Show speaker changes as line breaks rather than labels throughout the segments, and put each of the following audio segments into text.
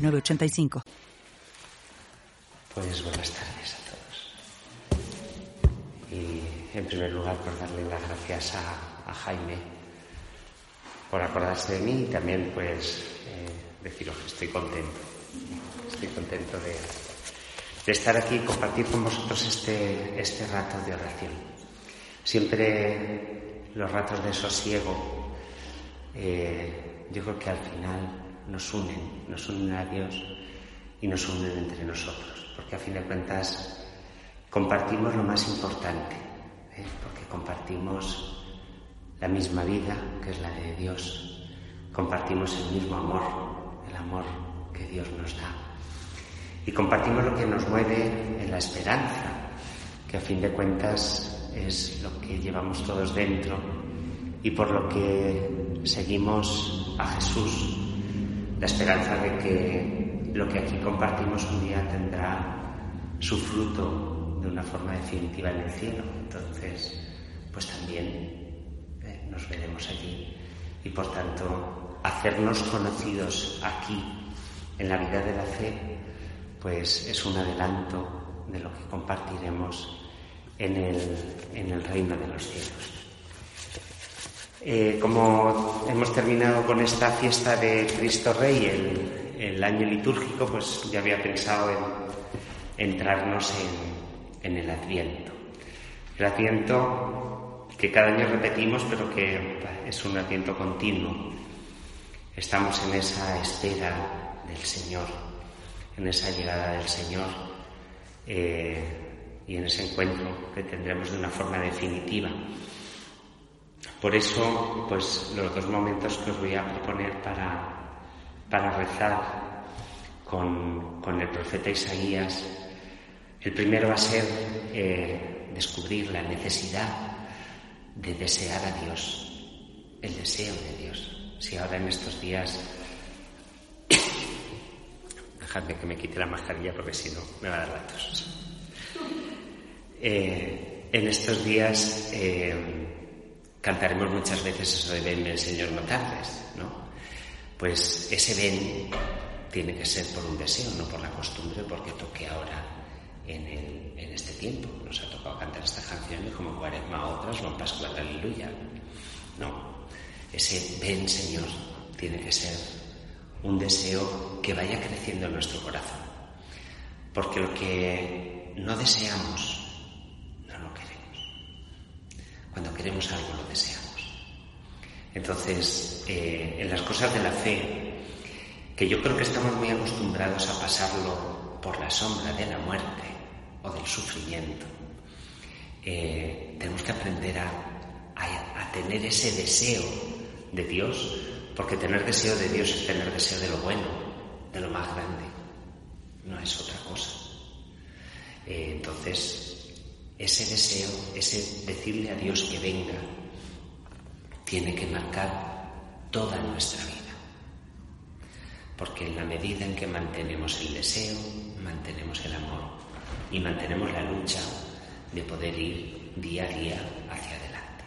985.
Pues buenas tardes a todos. Y en primer lugar por darle las gracias a, Jaime por acordarse de mí y también pues eh, deciros que estoy contento. Estoy contento de, de, estar aquí y compartir con vosotros este, este rato de oración. Siempre los ratos de sosiego eh, yo creo que al final nos unen, nos unen a Dios y nos unen entre nosotros, porque a fin de cuentas compartimos lo más importante, ¿eh? porque compartimos la misma vida, que es la de Dios, compartimos el mismo amor, el amor que Dios nos da, y compartimos lo que nos mueve en la esperanza, que a fin de cuentas es lo que llevamos todos dentro y por lo que seguimos a Jesús la esperanza de que lo que aquí compartimos un día tendrá su fruto de una forma definitiva en el cielo. Entonces, pues también eh, nos veremos allí y por tanto hacernos conocidos aquí en la vida de la fe, pues es un adelanto de lo que compartiremos en el, en el reino de los cielos. Eh, como hemos terminado con esta fiesta de Cristo Rey, el, año litúrgico, pues ya había pensado en entrarnos en, el Adviento. El Adviento que cada año repetimos, pero que es un Adviento continuo. Estamos en esa espera del Señor, en esa llegada del Señor eh, y en ese encuentro que tendremos de una forma definitiva. Por eso, pues los dos momentos que os voy a proponer para, para rezar con, el profeta Isaías, el primero va a ser eh, descubrir la necesidad de desear a Dios, el deseo de Dios. Si ahora en estos días, dejadme que me quite la mascarilla porque si no me va a dar la eh, en estos días eh, Cantaremos muchas veces eso de ven, el Señor, no tardes, ¿no? Pues ese ven tiene que ser por un deseo, no por la costumbre, porque toque ahora en, en este tiempo. Nos ha tocado cantar esta canción y como cuaresma otras, no Pascual, aleluya. No, ese ven, Señor, tiene que ser un deseo que vaya creciendo en nuestro corazón. Porque lo que no deseamos cuando queremos algo lo deseamos. Entonces, eh, en las cosas de la fe, que yo creo que estamos muy acostumbrados a pasarlo por la sombra de la muerte o del sufrimiento, eh, tenemos que aprender a, tener ese deseo de Dios, porque tener deseo de Dios es tener deseo de lo bueno, de lo más grande, no es otra cosa. Eh, entonces, ese deseo, ese decirle a Dios que venga, tiene que marcar toda nuestra vida. Porque en la medida en que mantenemos el deseo, mantenemos el amor y mantenemos la lucha de poder ir día a día hacia adelante.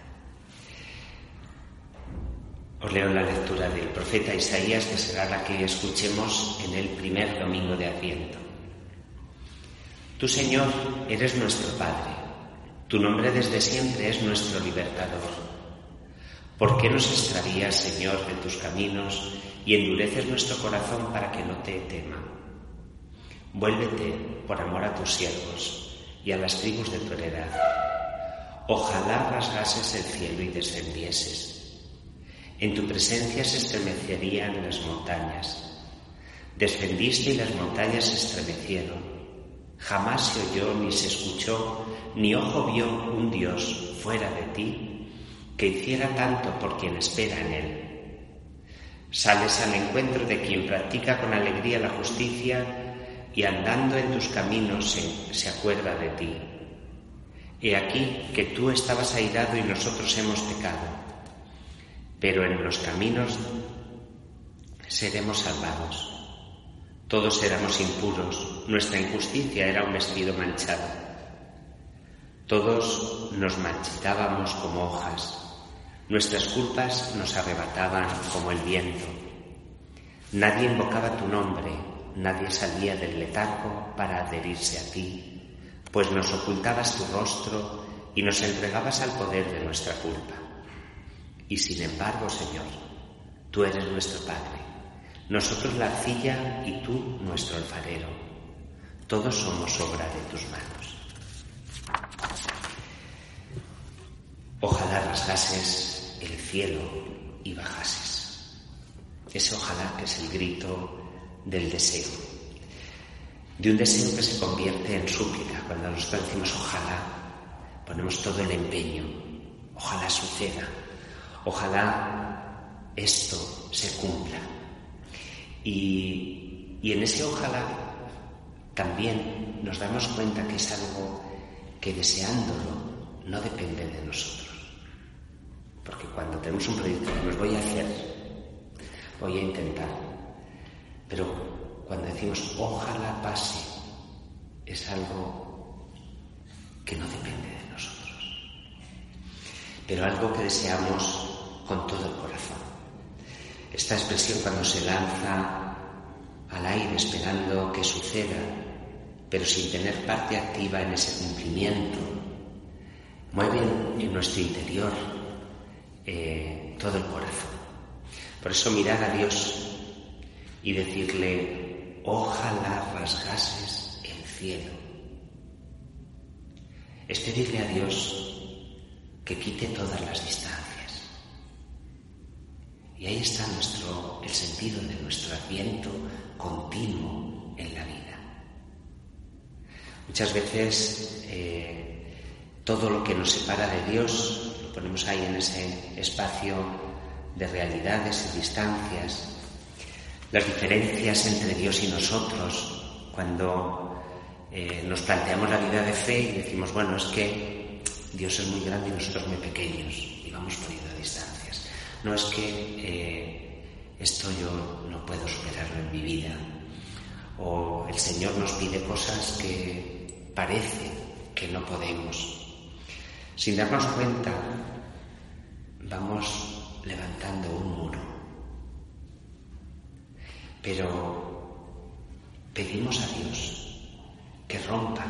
Os leo la lectura del profeta Isaías, que será la que escuchemos en el primer domingo de Adviento. Tú, Señor, eres nuestro Padre tu nombre desde siempre es nuestro libertador. ¿Por qué nos extravías, Señor, de tus caminos y endureces nuestro corazón para que no te tema? Vuélvete por amor a tus siervos y a las tribus de tu heredad. Ojalá rasgases el cielo y descendieses. En tu presencia se estremecerían las montañas. Descendiste y las montañas se estremecieron. Jamás se oyó ni se escuchó, ni ojo vio un Dios fuera de ti que hiciera tanto por quien espera en él. Sales al encuentro de quien practica con alegría la justicia y andando en tus caminos se, se acuerda de ti. He aquí que tú estabas airado y nosotros hemos pecado, pero en los caminos seremos salvados. Todos éramos impuros, nuestra injusticia era un vestido manchado. Todos nos marchitábamos como hojas, nuestras culpas nos arrebataban como el viento. Nadie invocaba tu nombre, nadie salía del letargo para adherirse a ti, pues nos ocultabas tu rostro y nos entregabas al poder de nuestra culpa. Y sin embargo, Señor, tú eres nuestro Padre, nosotros la arcilla y tú nuestro alfarero. Todos somos obra de tus manos. Ojalá rasgases el cielo y bajases. Ese ojalá que es el grito del deseo, de un deseo que se convierte en súplica. Cuando nosotros decimos ojalá, ponemos todo el empeño, ojalá suceda, ojalá esto se cumpla. Y, y en ese ojalá también nos damos cuenta que es algo que deseándolo no depende de nosotros. Porque cuando tenemos un proyecto, nos voy a hacer, voy a intentar, pero cuando decimos ojalá pase, es algo que no depende de nosotros, pero algo que deseamos con todo el corazón. Esta expresión cuando se lanza al aire esperando que suceda, pero sin tener parte activa en ese cumplimiento, mueve en nuestro interior eh, todo el corazón. Por eso mirar a Dios y decirle, ojalá rasgases el cielo. Es pedirle a Dios que quite todas las distancias. Y ahí está nuestro, el sentido de nuestro adviento continuo en la vida. Muchas veces eh, todo lo que nos separa de Dios lo ponemos ahí en ese espacio de realidades y distancias las diferencias entre Dios y nosotros, cuando eh, nos planteamos la vida de fe y decimos, bueno, es que Dios es muy grande y nosotros muy pequeños y vamos poniendo distancias. No es que eh, esto yo no puedo superarlo en mi vida o el Señor nos pide cosas que parece que no podemos. Sin darnos cuenta, vamos levantando un muro pero pedimos a Dios que rompa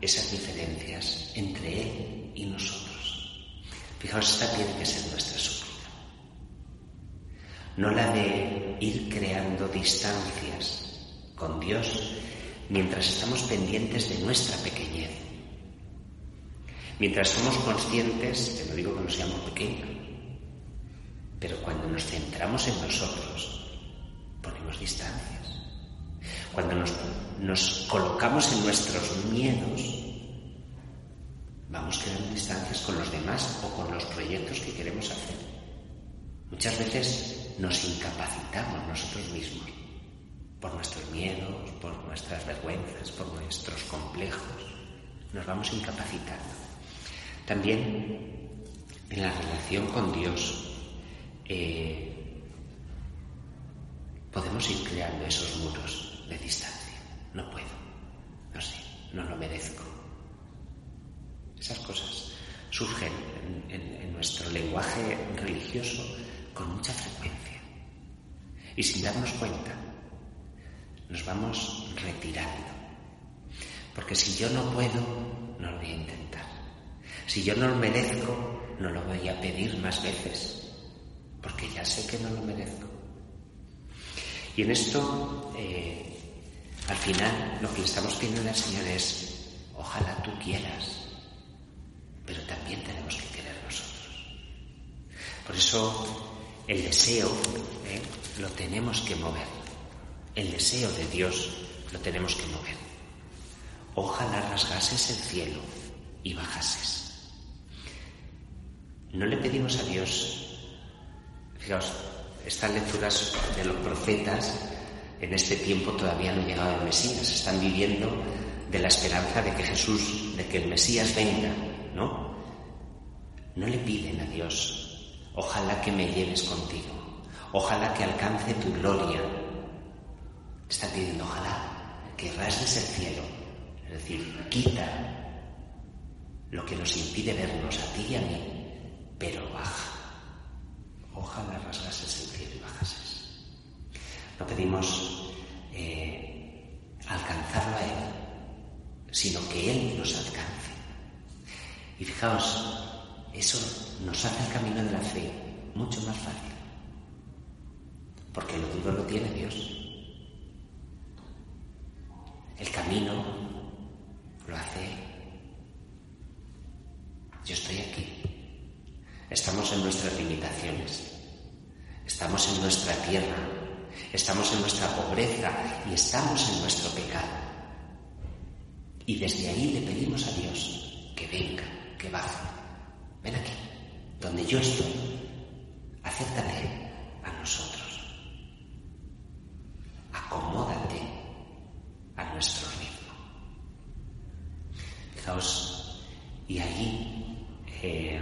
esas diferencias entre Él y nosotros. Fijaos, esta tiene que ser nuestra. No la de ir creando distancias con Dios mientras estamos pendientes de nuestra pequeñez. Mientras somos conscientes, que no digo que no seamos pequeños, pero cuando nos centramos en nosotros, ponemos distancias. Cuando nos, colocamos en nuestros miedos, vamos creando distancias con los demás o con los proyectos que queremos hacer. Muchas veces nos incapacitamos nosotros mismos por nuestros miedos, por nuestras vergüenzas, por nuestros complejos. Nos vamos incapacitando. También en la relación con Dios, eh, podemos ir creando esos muros de distancia. No puedo, no sé, no lo merezco. Esas cosas surgen en, nuestro lenguaje religioso con mucha frecuencia. Y sin darnos cuenta, nos vamos retirando. Porque si yo no puedo, no lo voy a intentar. Si yo no lo merezco, no lo voy a pedir más veces. Porque ya sé que no lo merezco. Y en esto, eh, al final, lo que le estamos pidiendo al Señor es, ojalá tú quieras, pero también tenemos que querer nosotros. Por eso, el deseo eh, lo tenemos que mover. El deseo de Dios lo tenemos que mover. Ojalá rasgases el cielo y bajases. No le pedimos a Dios, fijaos, estas lecturas de los profetas en este tiempo todavía no ha llegado el Mesías, están viviendo de la esperanza de que Jesús, de que el Mesías venga, ¿no? No le piden a Dios, ojalá que me lleves contigo, ojalá que alcance tu gloria. Están pidiendo, ojalá que rasgues el cielo, es decir, quita lo que nos impide vernos a ti y a mí, pero baja. Ojalá rasgases el cielo y bajases. No pedimos eh, alcanzarlo a Él, sino que Él nos alcance. Y fijaos, eso nos hace el camino de la fe mucho más fácil, porque lo duro lo tiene Dios. El camino lo hace Yo estoy aquí. Estamos en nuestras limitaciones. Estamos en nuestra tierra. Estamos en nuestra pobreza y estamos en nuestro pecado. Y desde ahí le pedimos a Dios que venga, que baje. Ven aquí, donde yo estoy. Acéptate a nosotros. Acomódate a nuestro ritmo. Fijaos, y allí eh,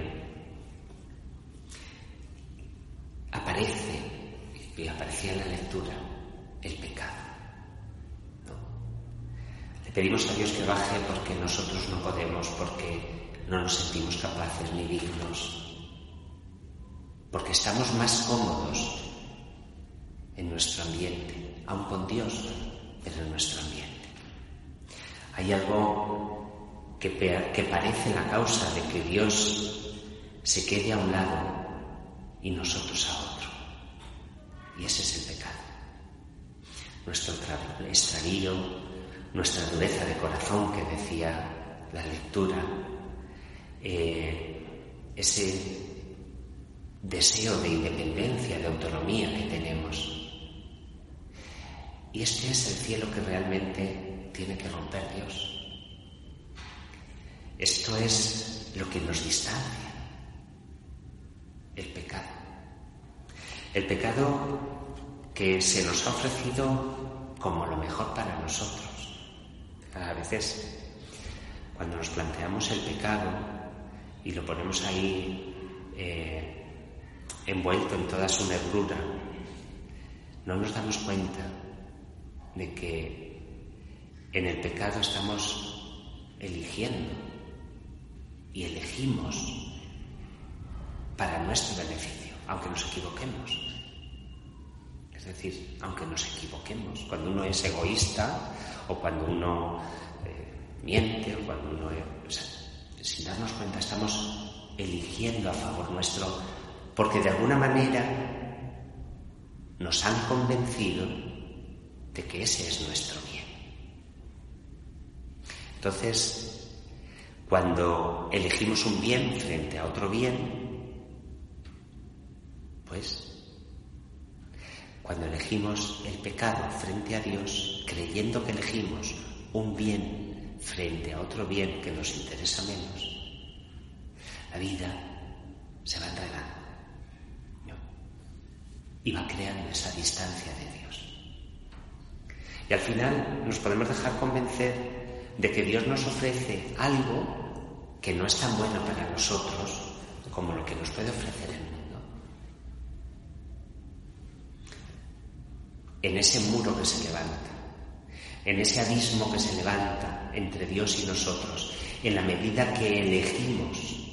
aparece, y aparecía en la lectura, el pecado. Le pedimos a Dios que baje porque nosotros no podemos, porque no nos sentimos capaces ni dignos, porque estamos más cómodos en nuestro ambiente, aun con Dios, pero en nuestro ambiente. Hay algo que, que parece la causa de que Dios se quede a un lado y nosotros a otro. Y ese es el pecado. Nuestro extravío, nuestra dureza de corazón que decía la lectura, eh, ese deseo de independencia, de autonomía que tenemos. Y este es el cielo que realmente tiene que romper Dios. Esto es lo que nos distancia, el pecado. El pecado que se nos ha ofrecido como lo mejor para nosotros. A veces, cuando nos planteamos el pecado, y lo ponemos ahí eh, envuelto en toda su negrura, no nos damos cuenta de que en el pecado estamos eligiendo y elegimos para nuestro beneficio, aunque nos equivoquemos. Es decir, aunque nos equivoquemos, cuando uno es egoísta o cuando uno eh, miente o cuando uno sin darnos cuenta, estamos eligiendo a favor nuestro, porque de alguna manera nos han convencido de que ese es nuestro bien. Entonces, cuando elegimos un bien frente a otro bien, pues cuando elegimos el pecado frente a Dios, creyendo que elegimos un bien frente a otro bien que nos interesa menos, la vida se va enredando y va creando esa distancia de Dios. Y al final nos podemos dejar convencer de que Dios nos ofrece algo que no es tan bueno para nosotros como lo que nos puede ofrecer el mundo. En ese muro que se levanta, en ese abismo que se levanta entre Dios y nosotros, en la medida que elegimos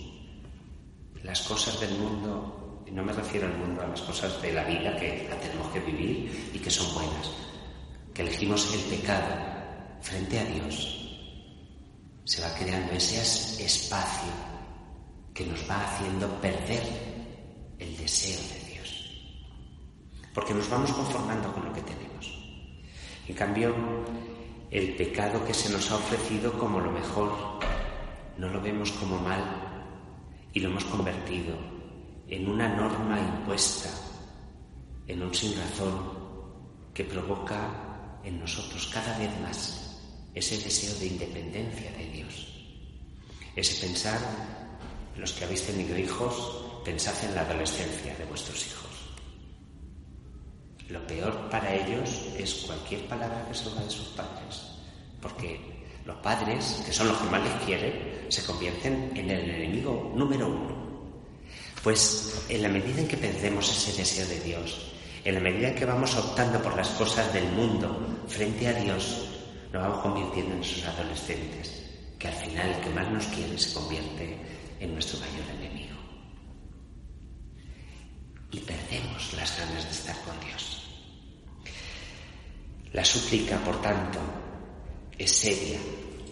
las cosas del mundo, y no me refiero al mundo, a las cosas de la vida que la tenemos que vivir y que son buenas, que elegimos el pecado frente a Dios, se va creando ese espacio que nos va haciendo perder el deseo de Dios, porque nos vamos conformando con lo que tenemos. En cambio, el pecado que se nos ha ofrecido como lo mejor, no lo vemos como mal y lo hemos convertido en una norma impuesta, en un sin razón que provoca en nosotros cada vez más ese deseo de independencia de Dios. Ese pensar, los que habéis tenido hijos, pensad en la adolescencia de vuestros hijos. Lo peor para ellos es cualquier palabra que salga de sus padres, porque los padres, que son los que más les quieren, se convierten en el enemigo número uno. Pues en la medida en que perdemos ese deseo de Dios, en la medida en que vamos optando por las cosas del mundo frente a Dios, nos vamos convirtiendo en esos adolescentes, que al final el que más nos quiere se convierte en nuestro mayor enemigo. Y perdemos las ganas de estar con Dios. La súplica, por tanto, es seria.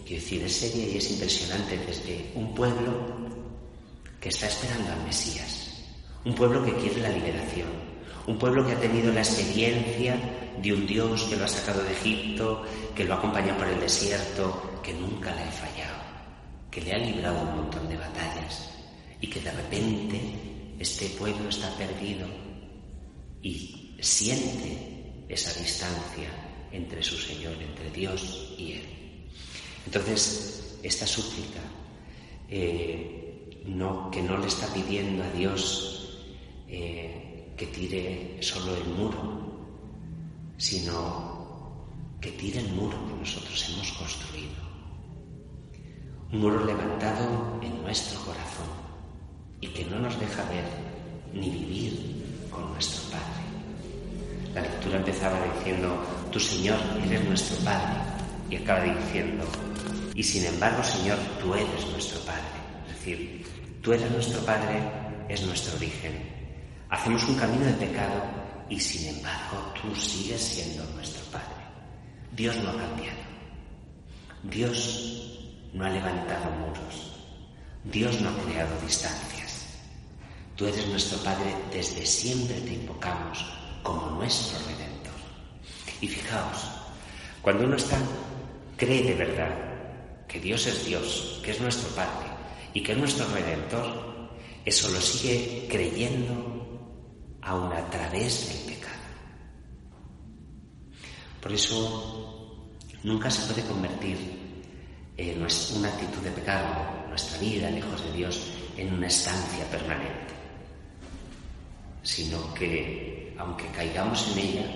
Quiero decir, es seria y es impresionante desde un pueblo que está esperando al Mesías, un pueblo que quiere la liberación, un pueblo que ha tenido la experiencia de un Dios que lo ha sacado de Egipto, que lo ha acompañado por el desierto, que nunca le ha fallado, que le ha librado un montón de batallas y que de repente este pueblo está perdido y siente esa distancia entre su Señor, entre Dios y Él. Entonces, esta súplica eh, no, que no le está pidiendo a Dios eh, que tire solo el muro, sino que tire el muro que nosotros hemos construido. Un muro levantado en nuestro corazón y que no nos deja ver ni vivir con nuestro Padre. La lectura empezaba diciendo, tu Señor eres nuestro Padre, y acaba diciendo, y sin embargo, Señor, tú eres nuestro Padre. Es decir, tú eres nuestro Padre, es nuestro origen. Hacemos un camino de pecado y sin embargo tú sigues siendo nuestro Padre. Dios no ha cambiado. Dios no ha levantado muros. Dios no ha creado distancias. Tú eres nuestro Padre, desde siempre te invocamos como nuestro Redentor. Y fijaos, cuando uno está, cree de verdad que Dios es Dios, que es nuestro Padre y que es nuestro Redentor, eso lo sigue creyendo aún a través del pecado. Por eso nunca se puede convertir en una actitud de pecado, nuestra vida lejos de Dios, en una estancia permanente, sino que aunque caigamos en ella,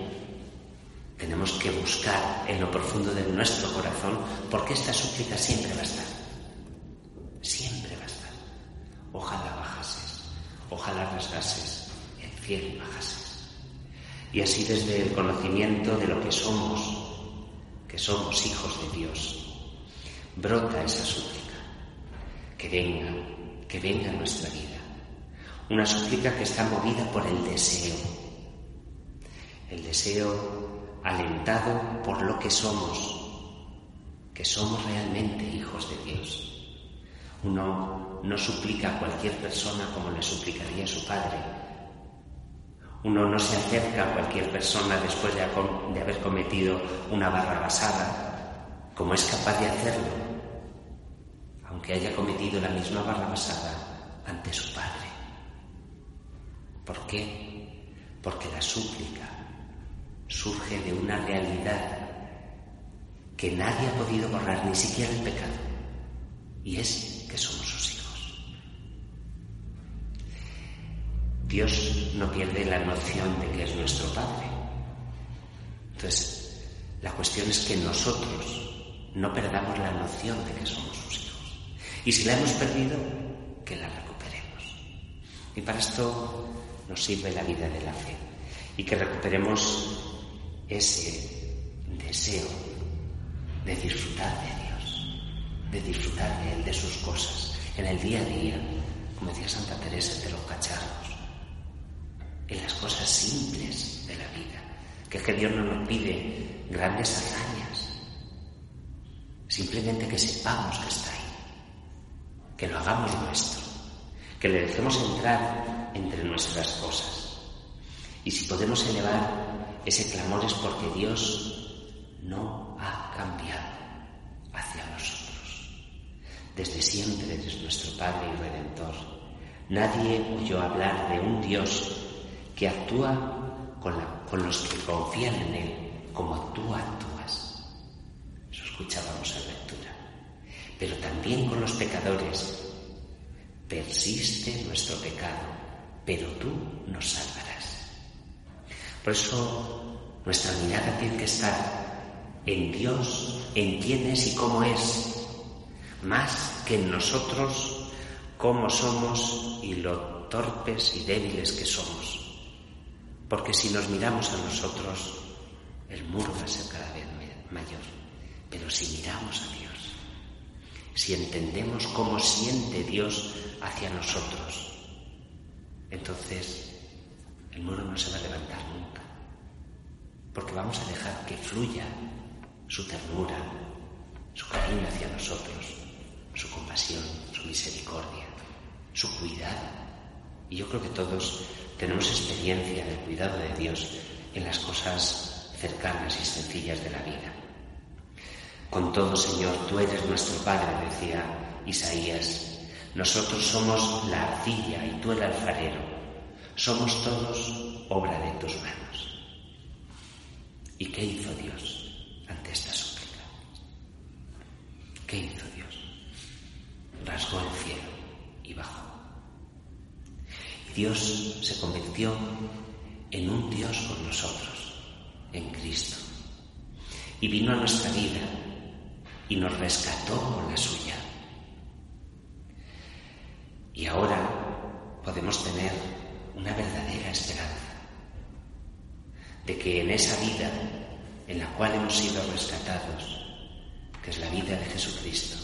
tenemos que buscar en lo profundo de nuestro corazón porque esta súplica siempre va a estar. Siempre va a estar. Ojalá bajases, ojalá rasgases el cielo bajases. Y así desde el conocimiento de lo que somos, que somos hijos de Dios, brota esa súplica. Que venga, que venga nuestra vida. Una súplica que está movida por el deseo. El deseo alentado por lo que somos, que somos realmente hijos de Dios. Uno no suplica a cualquier persona como le suplicaría a su padre. Uno no se acerca a cualquier persona después de, haber cometido una barra basada, como es capaz de hacerlo, aunque haya cometido la misma barra basada ante su padre. ¿Por qué? Porque la súplica surge de una realidad que nadie ha podido borrar, ni siquiera el pecado, y es que somos sus hijos. Dios no pierde la noción de que es nuestro Padre. Entonces, la cuestión es que nosotros no perdamos la noción de que somos sus hijos. Y si la hemos perdido, que la recuperemos. Y para esto nos sirve la vida de la fe y que recuperemos ese deseo de disfrutar de Dios, de disfrutar de Él, de sus cosas, en el día a día, como decía Santa Teresa, de los cacharros, en las cosas simples de la vida, que es que Dios no nos pide grandes hazañas, simplemente que sepamos que está ahí, que lo hagamos nuestro, que le dejemos entrar entre nuestras cosas. Y si podemos elevar ese clamor es porque Dios no ha cambiado hacia nosotros. Desde siempre eres nuestro Padre y Redentor. Nadie oyó hablar de un Dios que actúa con, los que confían en Él como tú actúas. Eso escuchábamos en lectura. Pero también con los pecadores. Persiste nuestro pecado, pero tú nos salvarás. Por eso nuestra mirada tiene que estar en Dios, en quién es y cómo es, más que en nosotros, cómo somos y lo torpes y débiles que somos. Porque si nos miramos a nosotros, el muro va a ser cada vez mayor. Pero si miramos a Dios, si entendemos cómo siente Dios hacia nosotros, entonces el muro no se va a levantar nunca. Porque vamos a dejar que fluya su ternura, su cariño hacia nosotros, su compasión, su misericordia, su cuidado. Y yo creo que todos tenemos experiencia del cuidado de Dios en las cosas cercanas y sencillas de la vida. Con todo, Señor, tú eres nuestro Padre, decía Isaías. Nosotros somos la arcilla y tú el alfarero. Somos todos obra de tus manos. ¿Y qué hizo Dios? ante esta súplica. ¿Qué hizo Dios? Rasgó el cielo y bajó. Y Dios se convirtió en un Dios con nosotros, en Cristo. Y vino a nuestra vida y nos rescató con la suya. Y ahora podemos tener una verdadera esperanza de que en esa vida en la cual hemos sido rescatados, que es la vida de Jesucristo,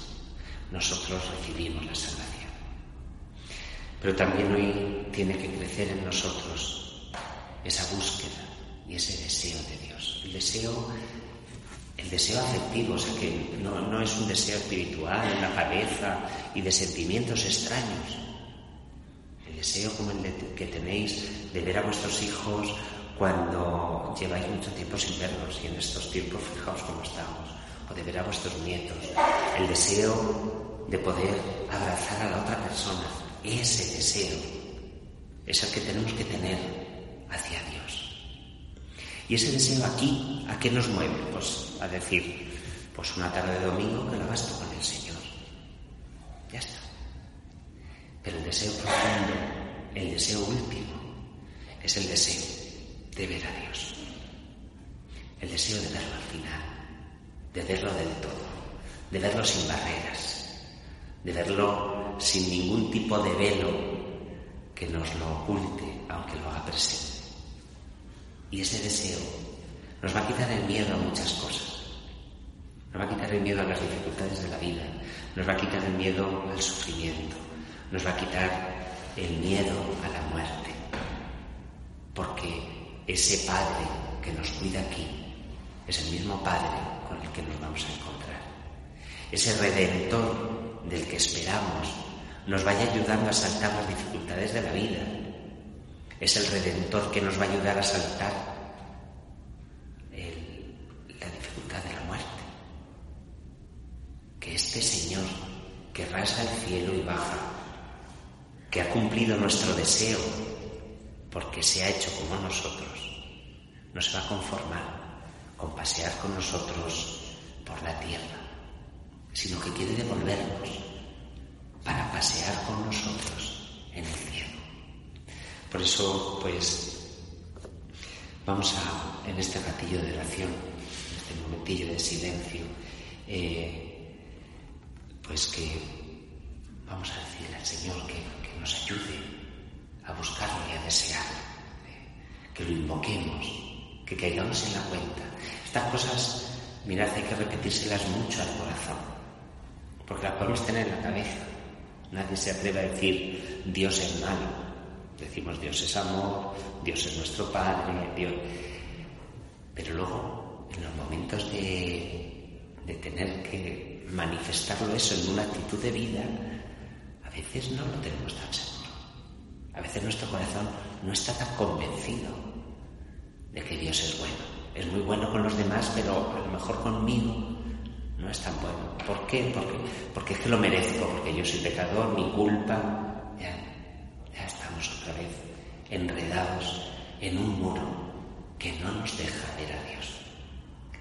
nosotros recibimos la salvación. Pero también hoy tiene que crecer en nosotros esa búsqueda y ese deseo de Dios. El deseo, el deseo afectivo, o sea que no, no es un deseo espiritual en la cabeza y de sentimientos extraños. Deseo como el que tenéis de ver a vuestros hijos cuando lleváis mucho tiempo sin verlos y en estos tiempos fijaos cómo estamos, o de ver a vuestros nietos, el deseo de poder abrazar a la otra persona, ese deseo es el que tenemos que tener hacia Dios. Y ese deseo aquí, ¿a qué nos mueve? Pues a decir, pues una tarde de domingo que la gasto con el Señor. Ya está. Pero el deseo profundo, el deseo último, es el deseo de ver a Dios. El deseo de verlo al final, de verlo del todo, de verlo sin barreras, de verlo sin ningún tipo de velo que nos lo oculte, aunque lo haga presente. Y ese deseo nos va a quitar el miedo a muchas cosas. Nos va a quitar el miedo a las dificultades de la vida, nos va a quitar el miedo al sufrimiento, nos va a quitar el miedo a la muerte. Porque ese Padre que nos cuida aquí es el mismo Padre con el que nos vamos a encontrar. Ese Redentor del que esperamos nos vaya ayudando a saltar las dificultades de la vida. Es el Redentor que nos va a ayudar a saltar la dificultad de la muerte. Que este Señor que rasga el cielo y baja, que ha cumplido nuestro deseo porque se ha hecho como nosotros, no se va a conformar con pasear con nosotros por la tierra, sino que quiere devolvernos para pasear con nosotros en el cielo. Por eso, pues, vamos a, en este ratillo de oración, en este momentillo de silencio, eh, pues que vamos a decirle al Señor que, que nos ayude a buscarlo y a desearlo, que lo invoquemos, que caigamos en la cuenta. Estas cosas, mirad, hay que repetírselas mucho al corazón, porque las podemos tener en la cabeza. Nadie se atreve a decir Dios es malo. Decimos Dios es amor, Dios es nuestro Padre, Dios. Pero luego, en los momentos de, de tener que manifestarlo eso en una actitud de vida, a veces no lo tenemos tan seguro. A veces nuestro corazón no está tan convencido de que Dios es bueno. Es muy bueno con los demás, pero a lo mejor conmigo no es tan bueno. ¿Por qué? Porque, porque es que lo merezco, porque yo soy pecador, mi culpa. Ya, ya estamos otra vez enredados en un muro que no nos deja ver a Dios.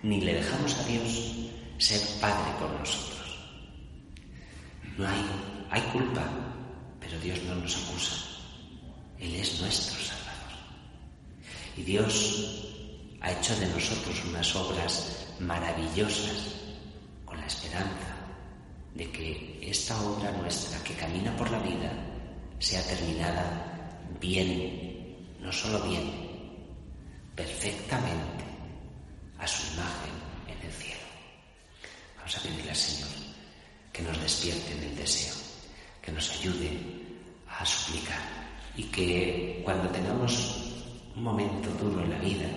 Ni le dejamos a Dios ser Padre con nosotros. No hay, hay culpa, pero Dios no nos acusa. Él es nuestro Salvador. Y Dios ha hecho de nosotros unas obras maravillosas con la esperanza de que esta obra nuestra que camina por la vida sea terminada bien, no solo bien, perfectamente a su imagen en el cielo. Vamos a pedirle al Señor que nos despierte en el deseo, que nos ayude a suplicar y que cuando tengamos un momento duro en la vida,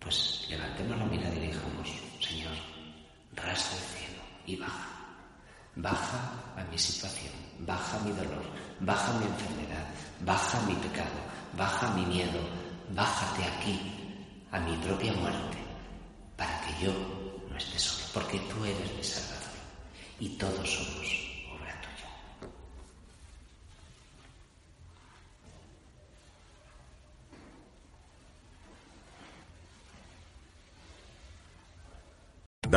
pues levantemos la mirada y digamos, Señor, rasga el cielo y baja. Baja a mi situación, baja mi dolor, baja mi enfermedad, baja mi pecado, baja mi miedo, bájate aquí a mi propia muerte para que yo no esté solo, porque tú eres mi Salvador y todos somos